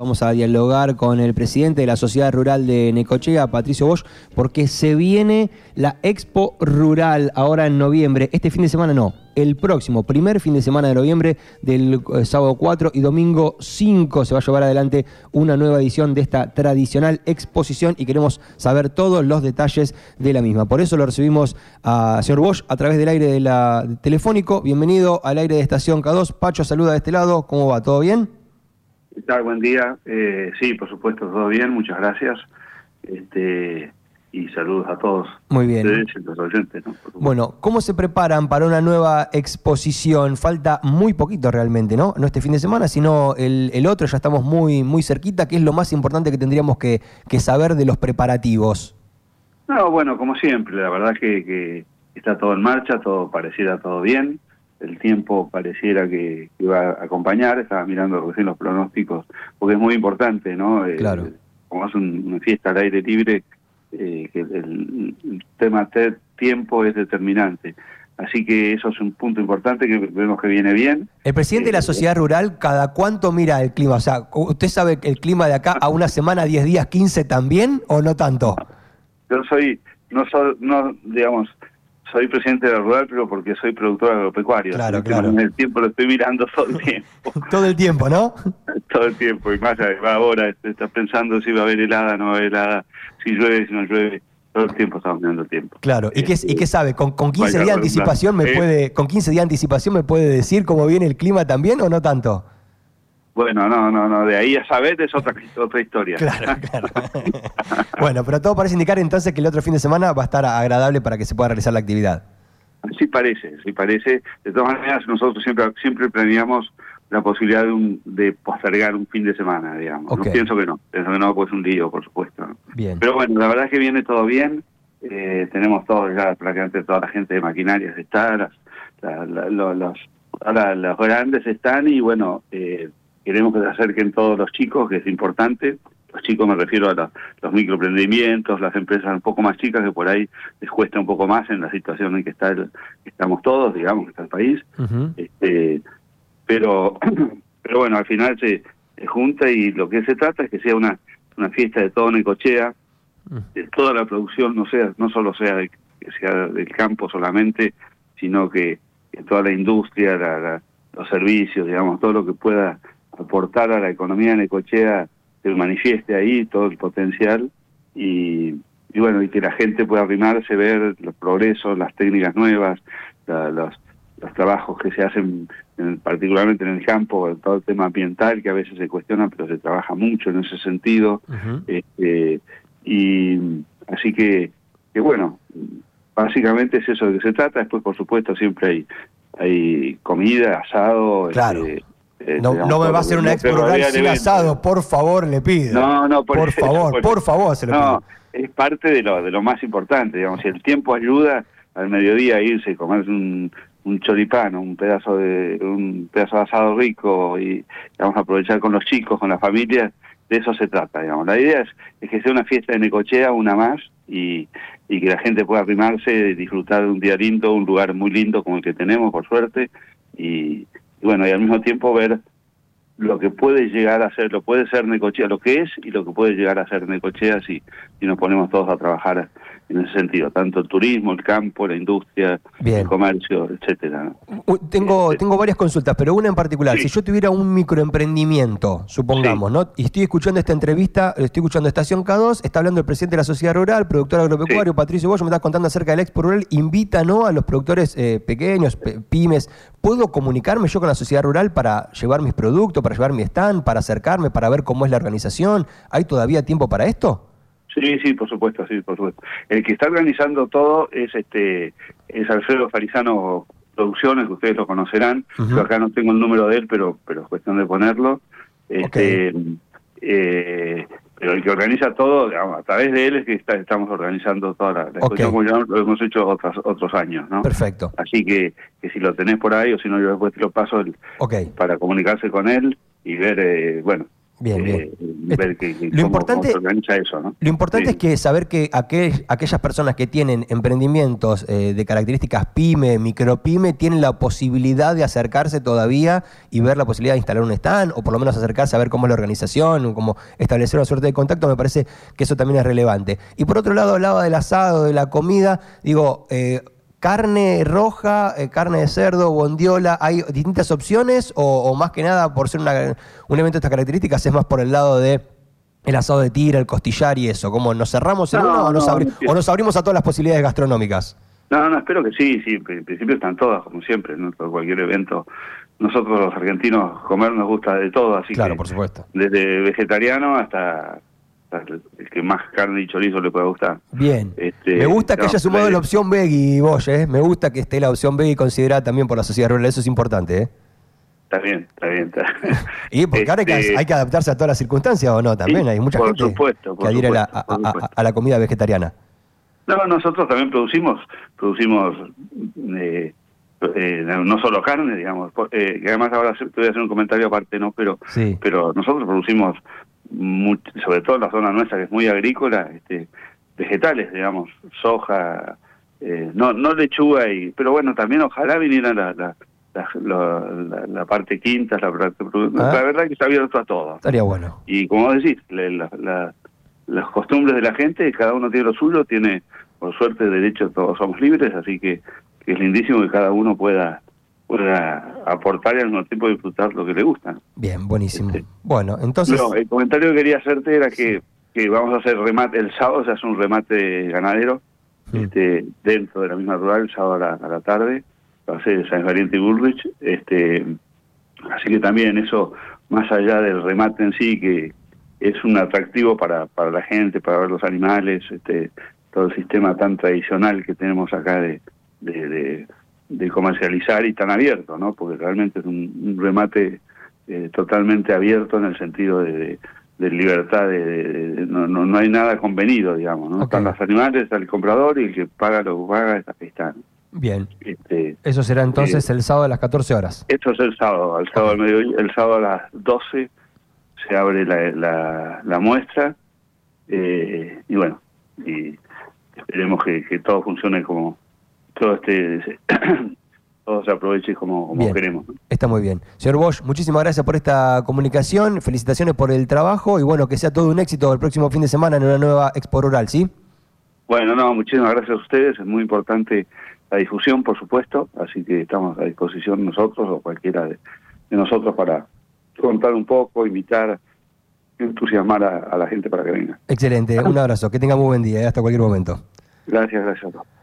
Vamos a dialogar con el presidente de la Sociedad Rural de Necochea, Patricio Bosch, porque se viene la Expo Rural ahora en noviembre. Este fin de semana no, el próximo, primer fin de semana de noviembre, del eh, sábado 4 y domingo 5, se va a llevar adelante una nueva edición de esta tradicional exposición y queremos saber todos los detalles de la misma. Por eso lo recibimos a señor Bosch a través del aire de la, telefónico. Bienvenido al aire de Estación K2. Pacho, saluda de este lado. ¿Cómo va? ¿Todo bien? ¿Qué tal? Buen día. Eh, sí, por supuesto, todo bien. Muchas gracias. Este, y saludos a todos. Muy bien. Los oyentes, ¿no? Bueno, ¿cómo se preparan para una nueva exposición? Falta muy poquito realmente, ¿no? No este fin de semana, sino el, el otro, ya estamos muy, muy cerquita. ¿Qué es lo más importante que tendríamos que, que saber de los preparativos? No, bueno, como siempre, la verdad que, que está todo en marcha, todo pareciera todo bien el tiempo pareciera que, iba a acompañar, estaba mirando recién los pronósticos, porque es muy importante, ¿no? Eh, claro. como es una fiesta al aire libre, eh, que el, tema de tiempo es determinante. Así que eso es un punto importante que vemos que viene bien. El presidente de la eh, sociedad rural, ¿cada cuánto mira el clima? O sea, ¿usted sabe el clima de acá a una semana, 10 días, 15 también o no tanto? Yo soy, no soy, no, digamos, soy presidente de la rural, pero porque soy productor agropecuario. Claro, claro. En el tiempo lo estoy mirando todo el tiempo. todo el tiempo, ¿no? todo el tiempo. Y más ahora, estás pensando si va a haber helada, no va a haber helada, si llueve, si no llueve. Todo el tiempo estamos mirando el tiempo. Claro, ¿y qué, ¿y qué sabe? ¿Con, con 15 días de anticipación me puede, con 15 días de anticipación me puede decir cómo viene el clima también o no tanto? Bueno, no, no, no, de ahí a saber es otra, otra historia. Claro, claro. bueno, pero todo parece indicar entonces que el otro fin de semana va a estar agradable para que se pueda realizar la actividad. Sí parece, sí parece. De todas maneras, nosotros siempre siempre planeamos la posibilidad de, de postergar un fin de semana, digamos. No pienso que no, pienso que no, pues un día, por supuesto. Bien. Pero bueno, la verdad es que viene todo bien. Eh, tenemos todo ya, prácticamente toda la gente de maquinarias está, las, los, ahora los grandes están y bueno, eh, queremos que se acerquen todos los chicos, que es importante. Los chicos me refiero a los, microemprendimientos, las empresas un poco más chicas que por ahí les cuesta un poco más en la situación en que está estamos todos, digamos, que está el país. este, pero, pero bueno, al final se, junta y lo que se trata es que sea una, una fiesta de todo Necochea, de toda la producción, no sea no solo sea que sea del campo solamente, sino que, toda la industria, los servicios, digamos, todo lo que pueda aportar a la economía Necochea se manifieste ahí todo el potencial y, bueno, y que la gente pueda arrimarse, ver los progresos, las técnicas nuevas, los, los trabajos que se hacen particularmente en el campo, todo el tema ambiental que a veces se cuestiona, pero se trabaja mucho en ese sentido. este, y así que, que bueno, básicamente es eso de que se trata. Después, por supuesto, siempre hay hay comida, asado, claro. Este, eh, no, no me va a hacer una expo rural sin asado, por favor, le pido. No, no, por, favor, por, favor, se lo no, es parte de lo, de lo más importante, digamos, si el tiempo ayuda al mediodía a irse y comerse un, un choripán, un pedazo de un pedazo de asado rico y vamos a aprovechar con los chicos, con la familia, de eso se trata, digamos. La idea es, es que sea una fiesta de Necochea, una más, y, y que la gente pueda arrimarse, disfrutar de un día lindo, un lugar muy lindo como el que tenemos, por suerte, y bueno, y al mismo tiempo ver lo que puede llegar a ser, lo puede ser Necochea, lo que es y lo que puede llegar a ser Necochea si, si nos ponemos todos a trabajar en ese sentido, tanto el turismo, el campo, la industria, el comercio, etcétera. Tengo, tengo varias consultas, pero una en particular. Si yo tuviera un microemprendimiento, supongamos, ¿no? Y estoy escuchando esta entrevista, estoy escuchando Estación K2, está hablando el presidente de la sociedad rural, productor agropecuario, Patricio Bollo, me está contando acerca del Expo Rural, invita ¿no? a los productores eh, pequeños, pymes. ¿Puedo comunicarme yo con la sociedad rural para llevar mis productos, para llevar mi stand, para acercarme, para ver cómo es la organización? ¿Hay todavía tiempo para esto? Sí, sí, por supuesto, sí, por supuesto. El que está organizando todo es este es Alfredo Farizano Producciones, que ustedes lo conocerán. Yo acá no tengo el número de él, pero pero es cuestión de ponerlo. Este, eh, pero el que organiza todo, digamos, a través de él es que estamos organizando toda la, la como ya lo hemos hecho otros otros años, ¿no? Perfecto. Así que, que si lo tenés por ahí o si no yo después te lo paso el, para comunicarse con él y ver, eh, bueno, Bien, bien. eh, ver que, que Lo cómo- importante- cómo se organiza eso, ¿no? Lo importante Sí. es que saber que aquel- aquellas personas que tienen emprendimientos eh, de características pyme, micropyme, tienen la posibilidad de acercarse todavía y ver la posibilidad de instalar un stand o por lo menos acercarse a ver cómo es la organización, o cómo establecer una suerte de contacto, me parece que eso también es relevante. Y por otro lado, hablaba del asado, de la comida, digo, eh, carne roja, eh, carne de cerdo, bondiola, ¿hay distintas opciones o, o más que nada por ser una- un evento de estas características es más por el lado de el asado de tira, el costillar y eso? ¿Cómo nos cerramos en No, uno o nos, no, abri- no, o nos abrimos a todas las posibilidades gastronómicas? No, no, espero que sí, sí, en principio están todas, como siempre, ¿no? Cualquier evento. Nosotros los argentinos comer nos gusta de todo, así Claro, que por supuesto. desde vegetariano hasta, hasta el que más carne y chorizo le pueda gustar. Bien. Este, Me gusta que no, haya sumado la- la opción veggie, vos, ¿eh? Me gusta que esté la opción veggie considerada también por la sociedad rural, eso es importante, ¿eh? Está bien, está bien. Está. Y porque ahora hay que, Este, hay que adaptarse a todas las circunstancias, ¿o no? También Sí, hay mucha por gente supuesto, por que adhiere a la- supuesto, a, por a- supuesto. a la comida vegetariana. No, nosotros también producimos, producimos eh, eh, no solo carne, digamos, eh, que además ahora te voy a hacer un comentario aparte, ¿no? Pero, Sí. pero nosotros producimos, much- sobre todo en la zona nuestra que es muy agrícola, este, vegetales, digamos, soja, eh, no no lechuga, y pero bueno, también ojalá viniera la, la, la, la- parte quinta, la, Ah. la verdad que está abierto a todo. Estaría bueno. Y como vos decís, la- la- la- las costumbres de la gente, cada uno tiene lo suyo, tiene, por suerte, derecho, todos somos libres, así que, que es lindísimo que cada uno pueda, pueda aportar y al mismo tiempo disfrutar lo que le gusta. Bien, buenísimo. Sí. Bueno, entonces... No, el comentario que quería hacerte era que, que vamos a hacer remate, el sábado se hace un remate ganadero, Mm. este, dentro de la misma rural, el sábado a la, a la tarde, va a ser San Valiente y Bullrich, este, así que también eso, más allá del remate en sí, que es un atractivo para, para la gente, para ver los animales, este, todo el sistema tan tradicional que tenemos acá de, de, de- de comercializar y tan abierto, ¿no? Porque realmente es un, un remate eh, totalmente abierto en el sentido de, de- de libertad, de, no, no, no hay nada convenido, digamos, ¿no? Están los animales, está el comprador y el que paga lo que paga, ahí está. Bien. Este, Eso será entonces el sábado a las 14 horas. esto es el sábado, el sábado al mediodía, el sábado a las 12 se abre la, la, la muestra eh, y bueno, y esperemos que, que todo funcione como todo este todo se aproveche como, queremos. Está muy bien. Señor Bosch, muchísimas gracias por esta comunicación, felicitaciones por el trabajo y bueno, que sea todo un éxito el próximo fin de semana en una nueva Expo Rural, ¿sí? Bueno, no, muchísimas gracias a ustedes, es muy importante la difusión, por supuesto, así que estamos a disposición nosotros o cualquiera de, de nosotros para contar un poco, invitar, entusiasmar a, a la gente para que venga. Excelente, un abrazo, que tenga muy buen día, hasta cualquier momento. Gracias, gracias a todos.